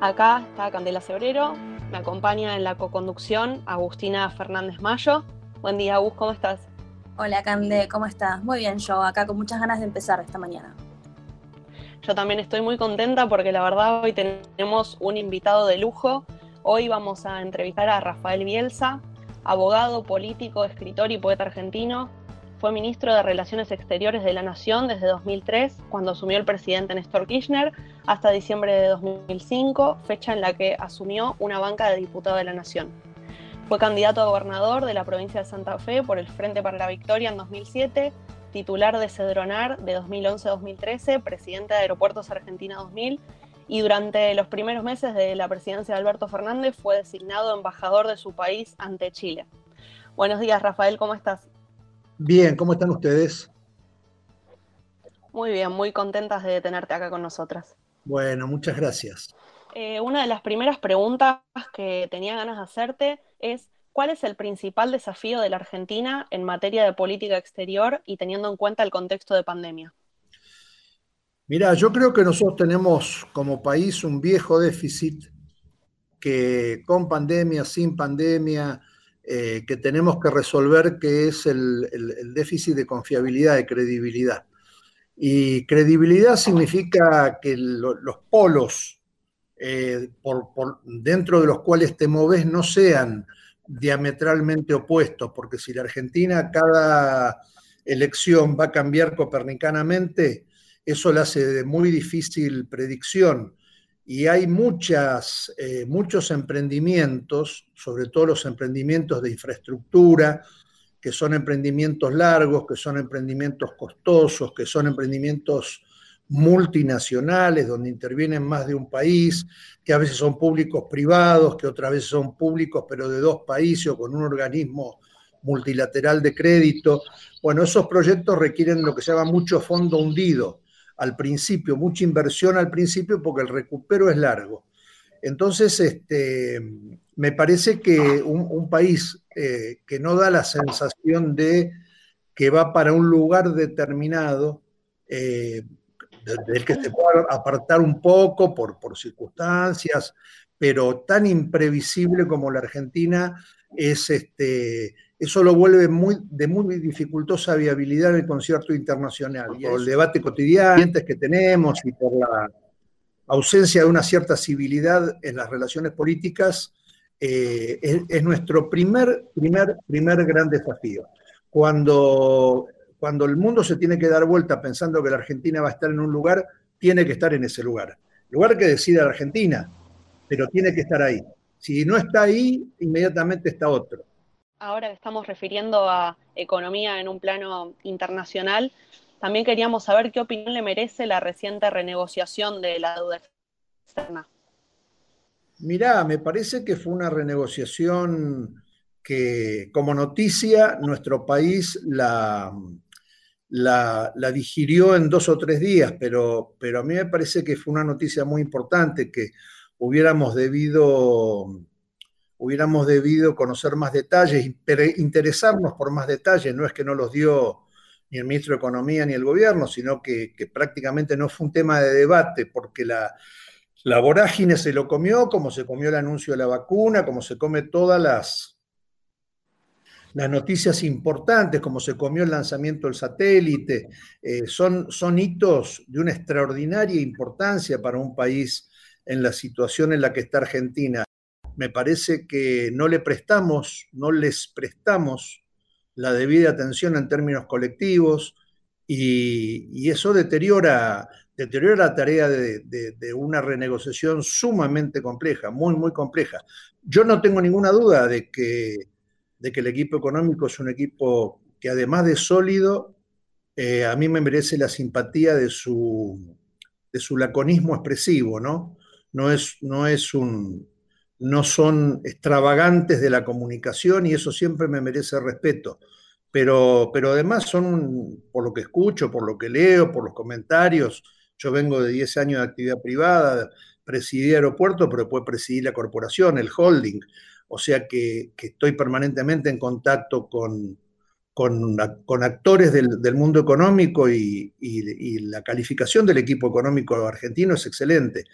Acá está Candela Cebrero, me acompaña en la coconducción Agustina Fernández Mayo. Buen día, Agus, ¿cómo estás? Hola, Cande, ¿cómo estás? Muy bien, yo acá con muchas ganas de empezar esta mañana. Yo también estoy muy contenta porque la verdad hoy tenemos un invitado de lujo. Hoy vamos a entrevistar a Rafael Bielsa, abogado, político, escritor y poeta argentino, fue ministro de Relaciones Exteriores de la Nación desde 2003, cuando asumió el presidente Néstor Kirchner, hasta diciembre de 2005, fecha en la que asumió una banca de diputado de la Nación. Fue candidato a gobernador de la provincia de Santa Fe por el Frente para la Victoria en 2007, titular de Cedronar de 2011-2013, presidente de Aeropuertos Argentina 2000 y durante los primeros meses de la presidencia de Alberto Fernández fue designado embajador de su país ante Chile. Buenos días, Rafael, ¿cómo estás? Bien, ¿cómo están ustedes? Muy bien, muy contentas de tenerte acá con nosotras. Bueno, muchas gracias. Eh, una de las primeras preguntas que tenía ganas de hacerte es, ¿cuál es el principal desafío de la Argentina en materia de política exterior y teniendo en cuenta el contexto de pandemia? Mira, yo creo que nosotros tenemos como país un viejo déficit que con pandemia, sin pandemia, eh, que tenemos que resolver, que es el, déficit de confiabilidad, de credibilidad. Y credibilidad significa que los polos eh, por, dentro de los cuales te moves no sean diametralmente opuestos, porque si la Argentina cada elección va a cambiar copernicanamente, eso le hace de muy difícil predicción y hay muchas, eh, muchos emprendimientos, sobre todo los emprendimientos de infraestructura, que son emprendimientos largos, que son emprendimientos costosos, que son emprendimientos multinacionales, donde intervienen más de un país, que a veces son públicos privados, que otras veces son públicos pero de dos países o con un organismo multilateral de crédito. Bueno, esos proyectos requieren lo que se llama mucho fondo hundido, al principio, mucha inversión al principio porque el recupero es largo. Entonces, este, me parece que un, país eh, que no da la sensación de que va para un lugar determinado, eh, del que se puede apartar un poco por, por circunstancias, pero tan imprevisible como la Argentina, es este, eso lo vuelve muy, de muy dificultosa viabilidad en el concierto internacional. Y por el debate cotidiano que tenemos y por la ausencia de una cierta civilidad en las relaciones políticas, eh, es, nuestro primer, primer, primer gran desafío. Cuando, cuando el mundo se tiene que dar vuelta pensando que la Argentina va a estar en un lugar, tiene que estar en ese lugar. Lugar que decide la Argentina, pero tiene que estar ahí. Si no está ahí, inmediatamente está otro ahora que estamos refiriendo a economía en un plano internacional, también queríamos saber qué opinión le merece la reciente renegociación de la deuda externa. Mirá, me parece que fue una renegociación que como noticia nuestro país la, la, digirió en dos o tres días, pero, pero a mí me parece que fue una noticia muy importante que hubiéramos debido hubiéramos debido conocer más detalles, interesarnos por más detalles, no es que no los dio ni el ministro de Economía ni el gobierno, sino que, prácticamente no fue un tema de debate, porque la, la, vorágine se lo comió, como se comió el anuncio de la vacuna, como se come todas las, las noticias importantes, como se comió el lanzamiento del satélite, eh, son, son hitos de una extraordinaria importancia para un país en la situación en la que está Argentina me parece que no le prestamos, no les prestamos la debida atención en términos colectivos y, eso deteriora, deteriora la tarea de, una renegociación sumamente compleja, muy, muy compleja. Yo no tengo ninguna duda de que, de que el equipo económico es un equipo que además de sólido, eh, a mí me merece la simpatía de su, de su laconismo expresivo, ¿no? No es, no es un, no son extravagantes de la comunicación y eso siempre me merece respeto. Pero, pero además son, por lo que escucho, por lo que leo, por los comentarios, yo vengo de 10 años de actividad privada, presidí aeropuerto, pero después presidí la corporación, el holding, o sea que, estoy permanentemente en contacto con, con, actores del, mundo económico y, la calificación del equipo económico argentino es excelente.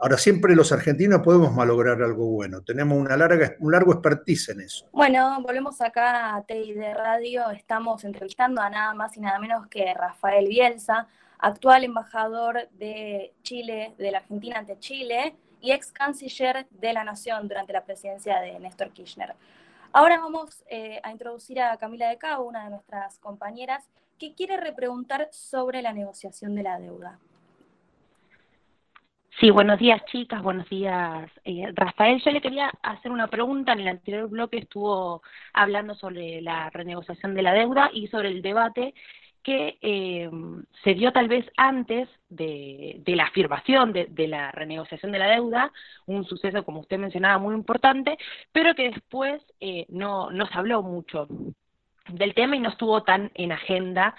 Ahora, siempre los argentinos podemos malograr algo bueno. Tenemos una larga, un largo expertise en eso. Bueno, volvemos acá a TI de Radio. Estamos entrevistando a nada más y nada menos que Rafael Bielsa, actual embajador de Chile, de la Argentina ante Chile y ex canciller de la Nación durante la presidencia de Néstor Kirchner. Ahora vamos eh, a introducir a Camila de Cabo, una de nuestras compañeras, que quiere repreguntar sobre la negociación de la deuda. Sí, buenos días chicas, buenos días eh, Rafael. Yo le quería hacer una pregunta. En el anterior bloque estuvo hablando sobre la renegociación de la deuda y sobre el debate que eh, se dio tal vez antes de, la afirmación de, la renegociación de la deuda, un suceso, como usted mencionaba, muy importante, pero que después eh, no, no se habló mucho del tema y no estuvo tan en agenda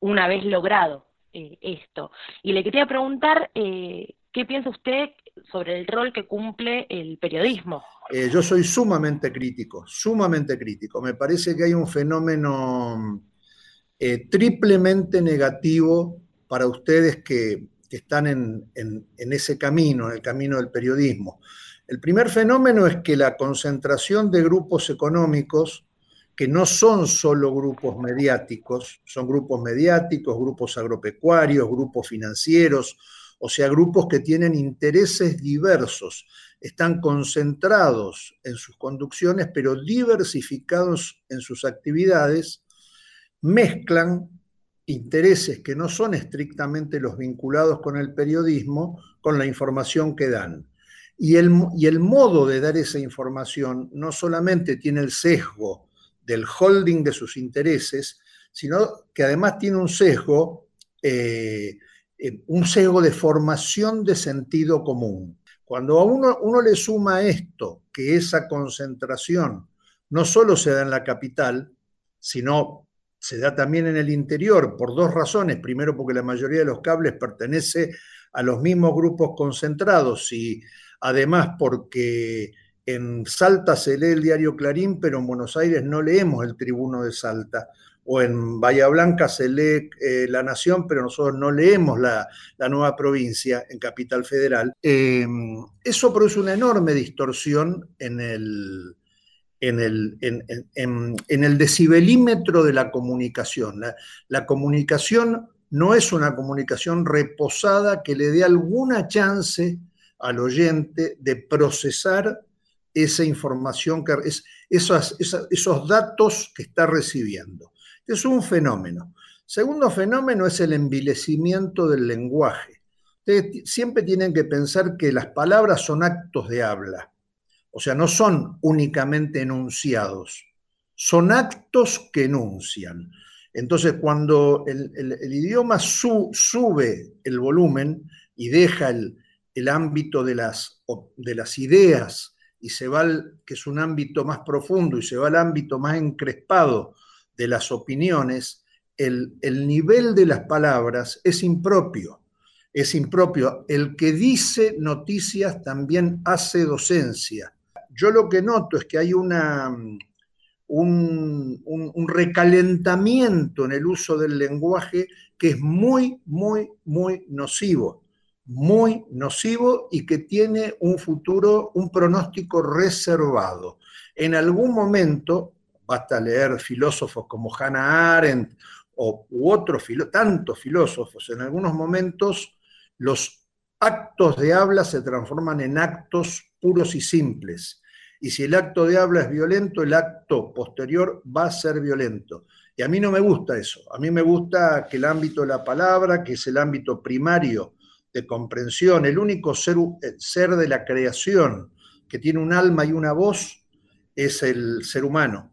una vez logrado eh, esto. Y le quería preguntar, eh, ¿qué piensa usted sobre el rol que cumple el periodismo? Eh, yo soy sumamente crítico, sumamente crítico. Me parece que hay un fenómeno triplemente negativo para ustedes que, están en, en ese camino, en el camino del periodismo. El primer fenómeno es que la concentración de grupos económicos que no son solo grupos mediáticos, son grupos mediáticos, grupos agropecuarios, grupos financieros, o sea, grupos que tienen intereses diversos, están concentrados en sus conducciones, pero diversificados en sus actividades, mezclan intereses que no son estrictamente los vinculados con el periodismo, con la información que dan. Y el, y el modo de dar esa información no solamente tiene el sesgo del holding de sus intereses, sino que además tiene un sesgo, eh, eh, un sesgo de formación de sentido común. Cuando a uno, uno le suma esto, que esa concentración no solo se da en la capital, sino se da también en el interior por dos razones. Primero, porque la mayoría de los cables pertenece a los mismos grupos concentrados y además porque en Salta se lee el diario Clarín, pero en Buenos Aires no leemos el Tribuno de Salta. O en Bahía Blanca se lee eh, La Nación, pero nosotros no leemos la, nueva provincia en Capital Federal. Em, eso produce una enorme distorsión en el, en el, en, el decibelímetro de la comunicación. La, la, comunicación no es una comunicación reposada que le dé alguna chance al oyente de procesar esa información, que, es, esos, esos datos que está recibiendo. Es un fenómeno. Segundo fenómeno es el envilecimiento del lenguaje. Ustedes siempre tienen que pensar que las palabras son actos de habla, o sea, no son únicamente enunciados, son actos que enuncian. Entonces, cuando el, idioma sube el volumen y deja el, ámbito de las, de las ideas y se va, al, que es un ámbito más profundo, y se va al ámbito más encrespado de las opiniones, el, el nivel de las palabras es impropio. Es impropio. El que dice noticias también hace docencia. Yo lo que noto es que hay una, un, un, recalentamiento en el uso del lenguaje que es muy, muy, muy nocivo muy nocivo y que tiene un futuro, un pronóstico reservado. En algún momento, basta leer filósofos como Hannah Arendt o, u otros, tantos filósofos, en algunos momentos los actos de habla se transforman en actos puros y simples. Y si el acto de habla es violento, el acto posterior va a ser violento. Y a mí no me gusta eso. A mí me gusta que el ámbito de la palabra, que es el ámbito primario de comprensión, el único ser, ser de la creación que tiene un alma y una voz es el ser humano.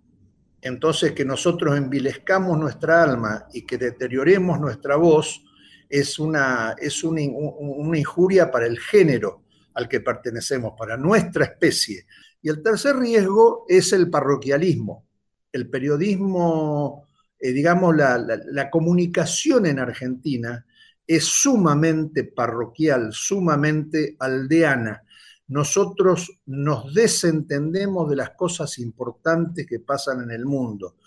Entonces que nosotros envilezcamos nuestra alma y que deterioremos nuestra voz es una, es una, injuria para el género al que pertenecemos, para nuestra especie. Y el tercer riesgo es el parroquialismo, el periodismo, eh, digamos, la, comunicación en Argentina es sumamente parroquial, sumamente aldeana. Nosotros nos desentendemos de las cosas importantes que pasan en el mundo.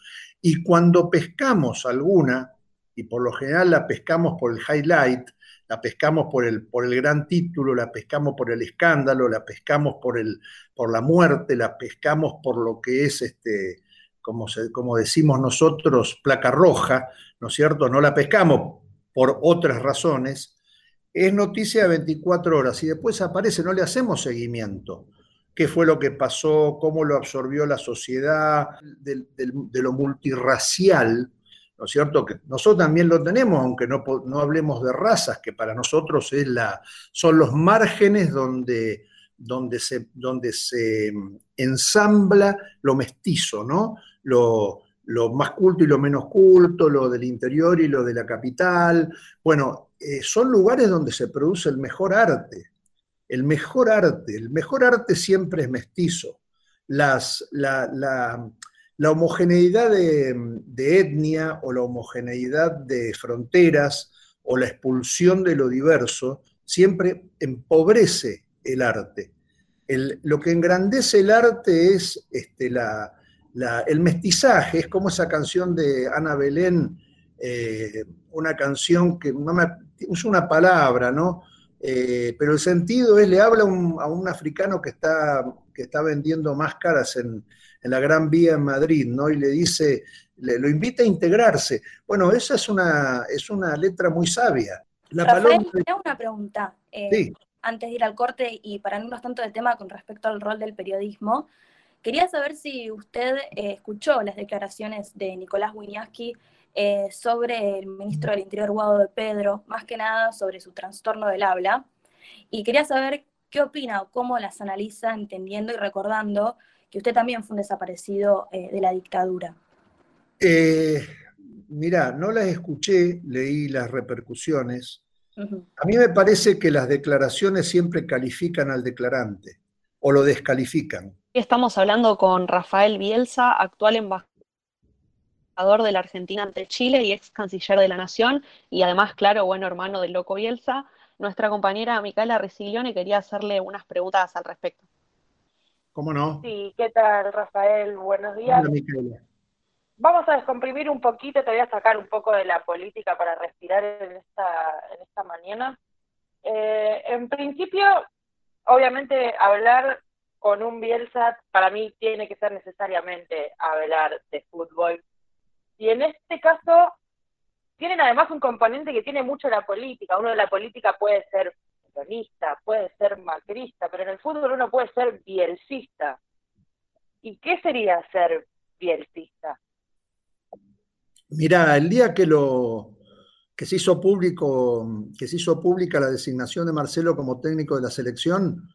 Y cuando pescamos alguna, y por lo general la pescamos por el highlight, la pescamos por el, por el gran título, la pescamos por el escándalo, la pescamos por, el, por la muerte, la pescamos por lo que es, este, como, como decimos nosotros, placa roja, ¿no es cierto? No la pescamos por otras razones, es noticia de 24 horas y después aparece, no le hacemos seguimiento. ¿Qué fue lo que pasó? ¿Cómo lo absorbió la sociedad? de, de lo multirracial ¿no es cierto? Que nosotros también lo tenemos, aunque no, no hablemos de razas, que para nosotros es la, son los márgenes donde, donde, se, donde se ensambla lo mestizo, ¿no? Lo, más culto y lo menos culto, lo del interior y lo de la capital. Bueno, eh, son lugares donde se produce el mejor arte. El mejor arte, el mejor arte siempre es mestizo. Las, la, la homogeneidad de, etnia o la homogeneidad de fronteras o la expulsión de lo diverso siempre empobrece el arte. lo que engrandece el arte es este, el mestizaje, es como esa canción de Ana Belén, eh, una canción que no me, usa una palabra, ¿no? Eh, pero el sentido es, le habla a un africano que está, que está vendiendo máscaras en, en la Gran Vía en Madrid, ¿no? Y le dice, le, lo invita a integrarse. Bueno, esa es una, es una letra muy sabia. La Rafael, una pregunta. Eh, antes de ir al corte y para no tanto del tema con respecto al rol del periodismo, quería saber si usted eh, escuchó las declaraciones de Nicolás Wiñaski eh, sobre el ministro del Interior, Guado de Pedro, más que nada sobre su trastorno del habla. Y quería saber qué opina o cómo las analiza, entendiendo y recordando que usted también fue un desaparecido eh, de la dictadura. Mirá, no las escuché, leí las repercusiones. A mí me parece que las declaraciones siempre califican al declarante o lo descalifican. Estamos hablando con Rafael Bielsa, actual embajador de la Argentina ante Chile y ex canciller de la Nación, y además, claro, bueno hermano del Loco Bielsa. Nuestra compañera Micaela Resiglione quería hacerle unas preguntas al respecto. ¿Cómo no? Sí, ¿qué tal, Rafael? Buenos días. Vamos a descomprimir un poquito, te voy a sacar un poco de la política para respirar en esta, en esta mañana. Eh, en principio, obviamente, hablar con un Bielsa para mí tiene que ser necesariamente hablar de fútbol. Y en este caso, tienen además un componente que tiene mucho la política. Uno de la política puede ser puede ser macrista, pero en el fútbol uno puede ser bielcista. ¿Y qué sería ser bielcista? Mira, el día que lo que se hizo público, que se hizo pública la designación de Marcelo como técnico de la selección,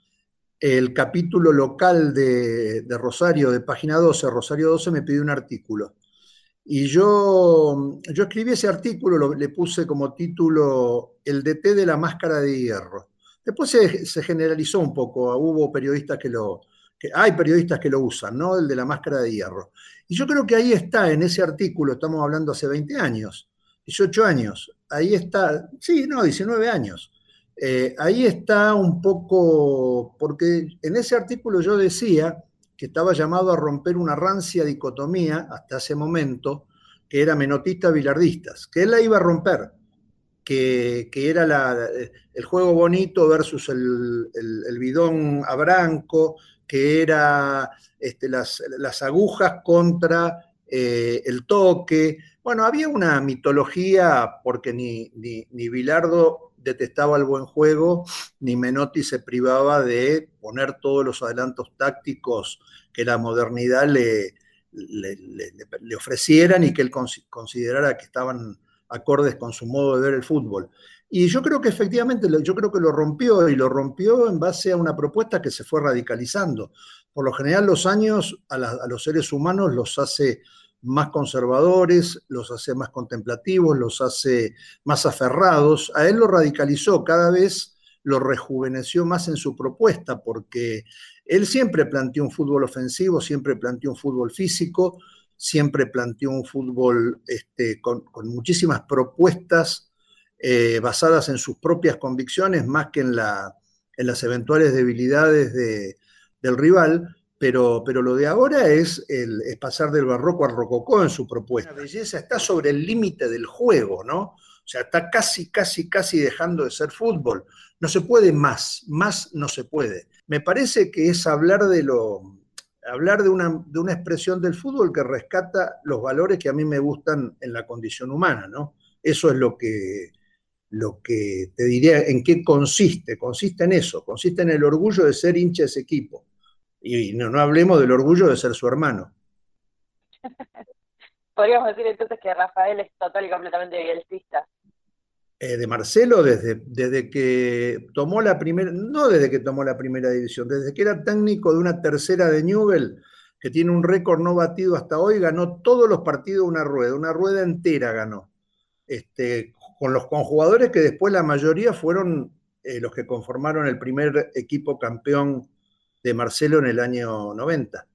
el capítulo local de, Rosario, de página 12, Rosario 12, me pidió un artículo. Y yo, yo escribí ese artículo, le puse como título El DT de la máscara de hierro. Después se, generalizó un poco, hubo periodistas que lo, que hay periodistas que lo usan, ¿no? El de la máscara de hierro. Y yo creo que ahí está, en ese artículo, estamos hablando hace 20 años, 18 años, ahí está, sí, no, 19 años. Eh, ahí está un poco, porque en ese artículo yo decía que estaba llamado a romper una rancia dicotomía hasta ese momento, que era menotista bilardistas, que él la iba a romper, que, era el juego bonito versus el, bidón a branco, que era este, las, agujas contra eh, el toque. Bueno, había una mitología, porque ni, ni, ni Bilardo detestaba el buen juego, ni Menotti se privaba de poner todos los adelantos tácticos que la modernidad le, le, ofrecieran y que él considerara que estaban acordes con su modo de ver el fútbol. Y yo creo que efectivamente, yo creo que lo rompió y lo rompió en base a una propuesta que se fue radicalizando. Por lo general los años a, a los seres humanos los hace más conservadores, los hace más contemplativos, los hace más aferrados. A él lo radicalizó, cada vez lo rejuveneció más en su propuesta, porque él siempre planteó un fútbol ofensivo, siempre planteó un fútbol físico, siempre planteó un fútbol este, con, muchísimas propuestas eh, basadas en sus propias convicciones, más que en, las eventuales debilidades del rival. Pero, pero, lo de ahora es, el, es pasar del barroco al rococó en su propuesta. La belleza está sobre el límite del juego, ¿no? O sea, está casi, casi, casi dejando de ser fútbol. No se puede más, más no se puede. Me parece que es hablar de lo, hablar de una, de una expresión del fútbol que rescata los valores que a mí me gustan en la condición humana, ¿no? Eso es lo que, lo que te diría en qué consiste. Consiste en eso, consiste en el orgullo de ser hincha de ese equipo. Y no, no hablemos del orgullo de ser su hermano. Podríamos decir entonces que Rafael es total y completamente bielcista. Eh, de Marcelo desde, desde que tomó la primera, no desde que tomó la primera división, desde que era técnico de una tercera de Newell, que tiene un récord no batido hasta hoy, ganó todos los partidos una rueda, una rueda entera ganó. Este, con los con jugadores que después la mayoría fueron eh, los que conformaron el primer equipo campeón de Marcelo en el año 90.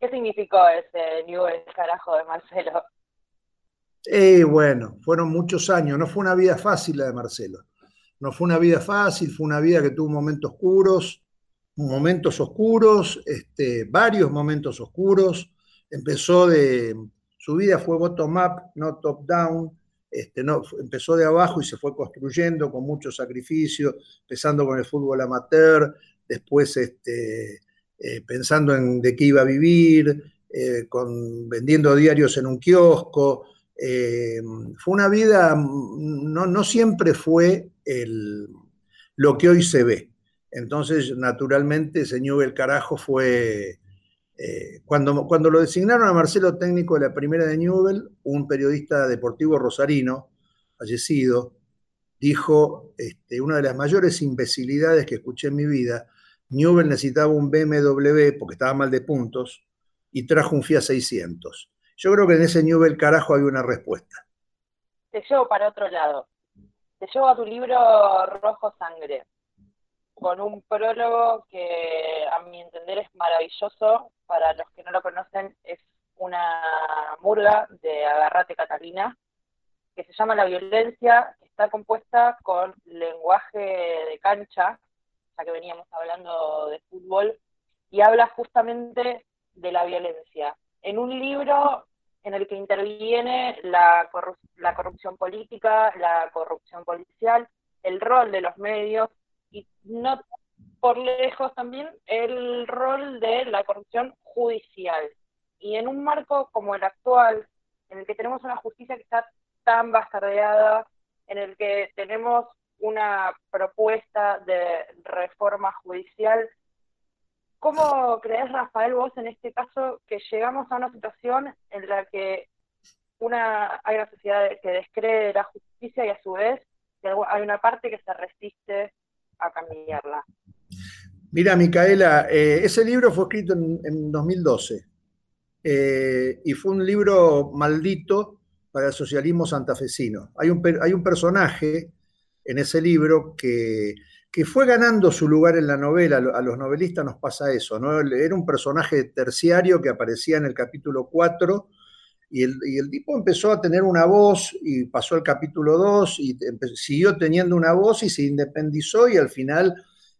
¿Qué significó ese Newell carajo de Marcelo? Eh, bueno, fueron muchos años, no fue una vida fácil la de Marcelo. No fue una vida fácil, fue una vida que tuvo momentos oscuros, momentos oscuros, este, varios momentos oscuros. Empezó de, su vida fue bottom-up, no top-down. Este, no, empezó de abajo y se fue construyendo con mucho sacrificio, empezando con el fútbol amateur, después este, eh, pensando en de qué iba a vivir, eh, vendiendo diarios en un kiosco, eh, fue una vida, no, no siempre fue el, lo que hoy se ve. Entonces, naturalmente, señor El Carajo fue, cuando, cuando lo designaron a Marcelo técnico de la primera de Newell, un periodista deportivo rosarino, fallecido, dijo, este, una de las mayores imbecilidades que escuché en mi vida, Newell necesitaba un BMW porque estaba mal de puntos y trajo un Fiat 600. Yo creo que en ese nivel carajo hay una respuesta. Te llevo para otro lado. Te llevo a tu libro Rojo Sangre, con un prólogo que a mi entender es maravilloso. Para los que no lo conocen, es una murga de Agarrate Catalina, que se llama La Violencia, que está compuesta con lenguaje de cancha, que veníamos hablando de fútbol, y habla justamente de la violencia. En un libro en el que interviene la, la corrupción política, la corrupción policial, el rol de los medios y no por lejos también el rol de la corrupción judicial. Y en un marco como el actual, en el que tenemos una justicia que está tan bastardeada, en el que tenemos una propuesta de reforma judicial ¿Cómo crees, Rafael, vos en este caso que llegamos a una situación en la que una, hay una sociedad que descree de la justicia y a su vez hay una parte que se resiste a cambiarla? Mira, Micaela, eh, ese libro fue escrito en, 2012 eh, y fue un libro maldito para el socialismo santafesino. Hay un, hay un personaje en ese libro que que fue ganando su lugar en la novela, a los novelistas nos pasa eso, ¿no? Era un personaje terciario que aparecía en el capítulo 4 y el, tipo empezó a tener una voz y pasó al capítulo 2 y siguió teniendo una voz y se independizó y al final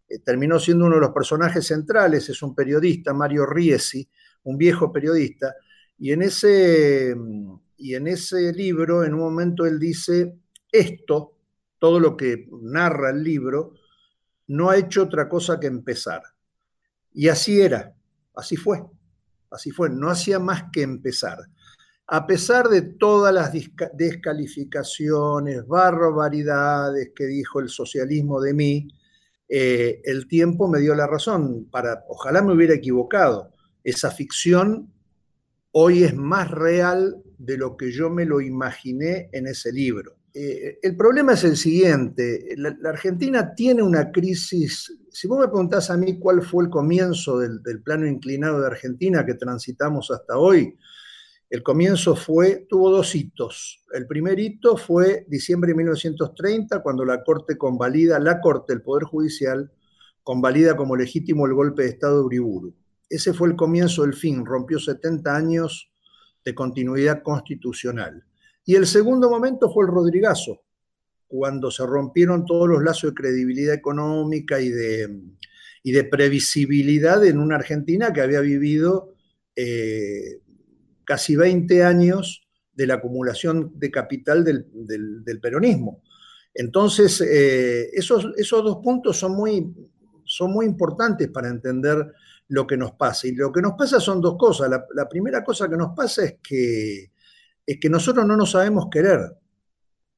eh, terminó siendo uno de los personajes centrales, es un periodista, Mario Riesi, un viejo periodista, y en ese, y en ese libro, en un momento él dice, esto, todo lo que narra el libro, no ha hecho otra cosa que empezar. Y así era, así fue, así fue, no hacía más que empezar. A pesar de todas las descalificaciones, barbaridades que dijo el socialismo de mí, eh, el tiempo me dio la razón. Para, ojalá me hubiera equivocado. Esa ficción hoy es más real de lo que yo me lo imaginé en ese libro. Eh, el problema es el siguiente, la, Argentina tiene una crisis, si vos me preguntás a mí cuál fue el comienzo del, plano inclinado de Argentina que transitamos hasta hoy, El comienzo fue, tuvo dos hitos. El primer hito fue diciembre de 1930, cuando la Corte convalida, la Corte, el Poder Judicial, convalida como legítimo el golpe de Estado de Uriburu. Ese fue el comienzo del fin, rompió 70 años de continuidad constitucional. Y el segundo momento fue el Rodrigazo, cuando se rompieron todos los lazos de credibilidad económica y de, previsibilidad en una Argentina que había vivido eh, casi 20 años de la acumulación de capital del, peronismo. Entonces, eh, esos, esos, dos puntos son muy, son muy importantes para entender lo que nos pasa. Y lo que nos pasa son dos cosas. La, primera cosa que nos pasa es que, es que nosotros no nos sabemos querer.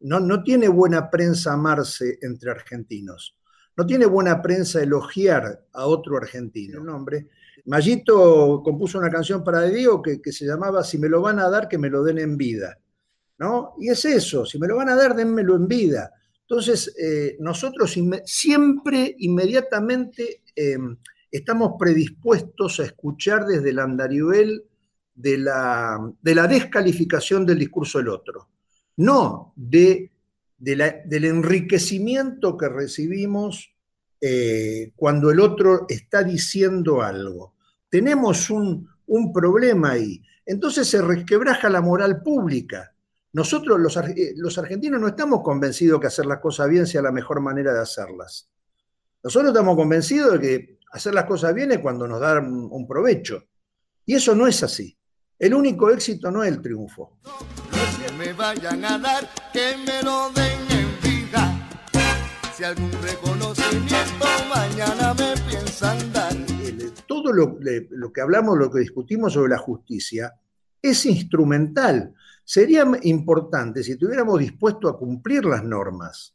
No, no tiene buena prensa amarse entre argentinos. No tiene buena prensa elogiar a otro argentino. Nombre. Mayito compuso una canción para Diego que, que, se llamaba Si me lo van a dar, que me lo den en vida. ¿no? Y es eso, si me lo van a dar, denmelo en vida. Entonces, eh, nosotros siempre, inmediatamente, em, estamos predispuestos a escuchar desde el andarivel de la, de la descalificación del discurso del otro, no de, del enriquecimiento que recibimos eh, cuando el otro está diciendo algo tenemos un, problema ahí. Entonces se resquebraja la moral pública. Nosotros eh, los, argentinos no estamos convencidos que hacer las cosas bien sea la mejor manera de hacerlas. Nosotros estamos convencidos de que hacer las cosas bien es cuando nos dan un provecho. Y eso no es así. El único éxito no es el triunfo. No me vayan a dar, que me lo den en vida. Si algún reconocimiento mañana me piensan dar todo lo, que hablamos, lo que discutimos sobre la justicia, es instrumental. Sería importante si estuviéramos dispuestos a cumplir las normas,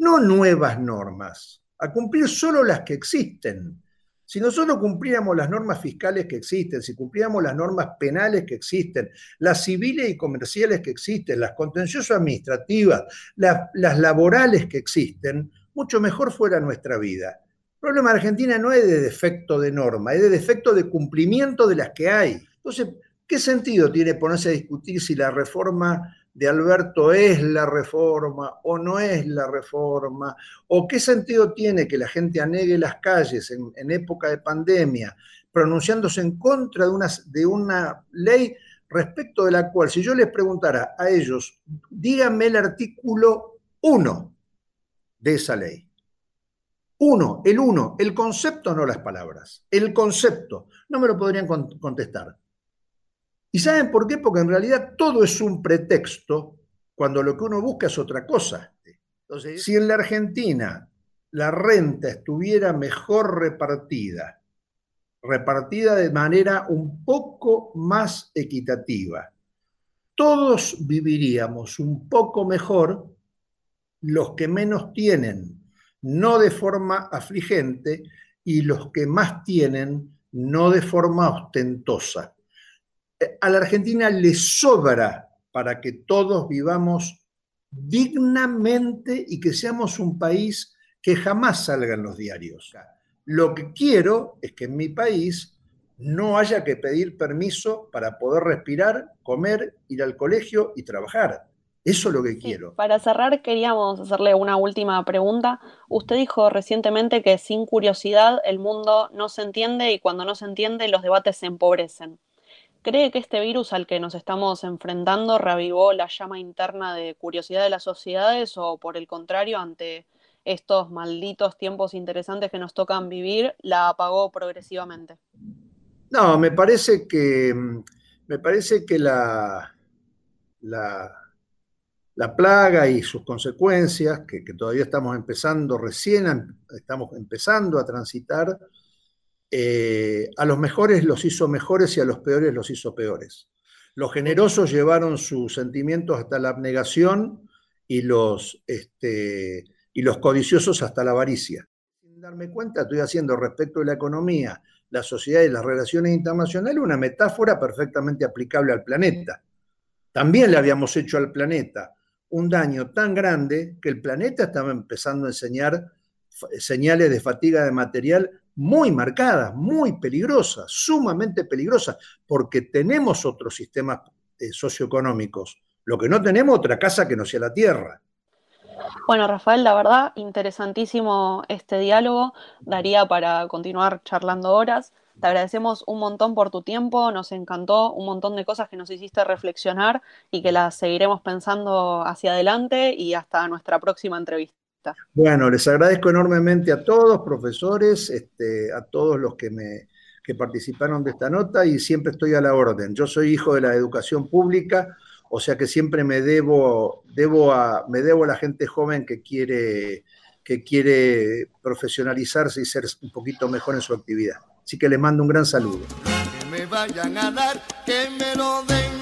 no nuevas normas, a cumplir solo las que existen. Si nosotros cumpliéramos las normas fiscales que existen, si cumpliéramos las normas penales que existen, las civiles y comerciales que existen, las contenciosas administrativas, las laborales que existen, mucho mejor fuera nuestra vida. El problema de Argentina no es de defecto de norma, es de defecto de cumplimiento de las que hay. Entonces, ¿qué sentido tiene ponerse a discutir si la reforma de Alberto es la reforma o no es la reforma? ¿O qué sentido tiene que la gente anegue las calles en, época de pandemia, pronunciándose en contra de una, de una ley respecto de la cual, si yo les preguntara a ellos, díganme el artículo 1 de esa ley uno, el uno, el concepto, no las palabras. El concepto. No me lo podrían contestar. ¿Y saben por qué? Porque en realidad todo es un pretexto cuando lo que uno busca es otra cosa. Entonces, si en la Argentina la renta estuviera mejor repartida, repartida de manera un poco más equitativa, todos viviríamos un poco mejor los que menos tienen no de forma afligente, y los que más tienen, no de forma ostentosa. A la Argentina le sobra para que todos vivamos dignamente y que seamos un país que jamás salga en los diarios. Lo que quiero es que en mi país no haya que pedir permiso para poder respirar, comer, ir al colegio y trabajar. Eso es lo que quiero. para cerrar, queríamos hacerle una última pregunta. Usted dijo recientemente que sin curiosidad el mundo no se entiende y cuando no se entiende los debates se empobrecen. ¿Cree que este virus al que nos estamos enfrentando reavivó la llama interna de curiosidad de las sociedades o por el contrario, ante estos malditos tiempos interesantes que nos tocan vivir, la apagó progresivamente? No, me parece que, me parece que la, la la plaga y sus consecuencias, que, todavía estamos empezando, recién estamos empezando a transitar, eh, a los mejores los hizo mejores y a los peores los hizo peores. Los generosos llevaron sus sentimientos hasta la abnegación y los, este, y los codiciosos hasta la avaricia. Sin darme cuenta, estoy haciendo respecto de la economía, la sociedad y las relaciones internacionales una metáfora perfectamente aplicable al planeta. También le habíamos hecho al planeta un daño tan grande que el planeta estaba empezando a enseñar señales de fatiga de material muy marcadas, muy peligrosas, sumamente peligrosas, porque tenemos otros sistemas eh, socioeconómicos. Lo que no tenemos otra casa que no sea la tierra. Bueno, Rafael, la verdad, interesantísimo este diálogo. Daría para continuar charlando horas. Te agradecemos un montón por tu tiempo, nos encantó un montón de cosas que nos hiciste reflexionar y que las seguiremos pensando hacia adelante y hasta nuestra próxima entrevista. Bueno, les agradezco enormemente a todos, profesores, este, a todos los que me que participaron de esta nota y siempre estoy a la orden. Yo soy hijo de la educación pública, o sea que siempre me debo, debo a, me debo a la gente joven que quiere, que quiere profesionalizarse y ser un poquito mejor en su actividad. Así que les mando un gran saludo. Que me vayan a dar, que me lo den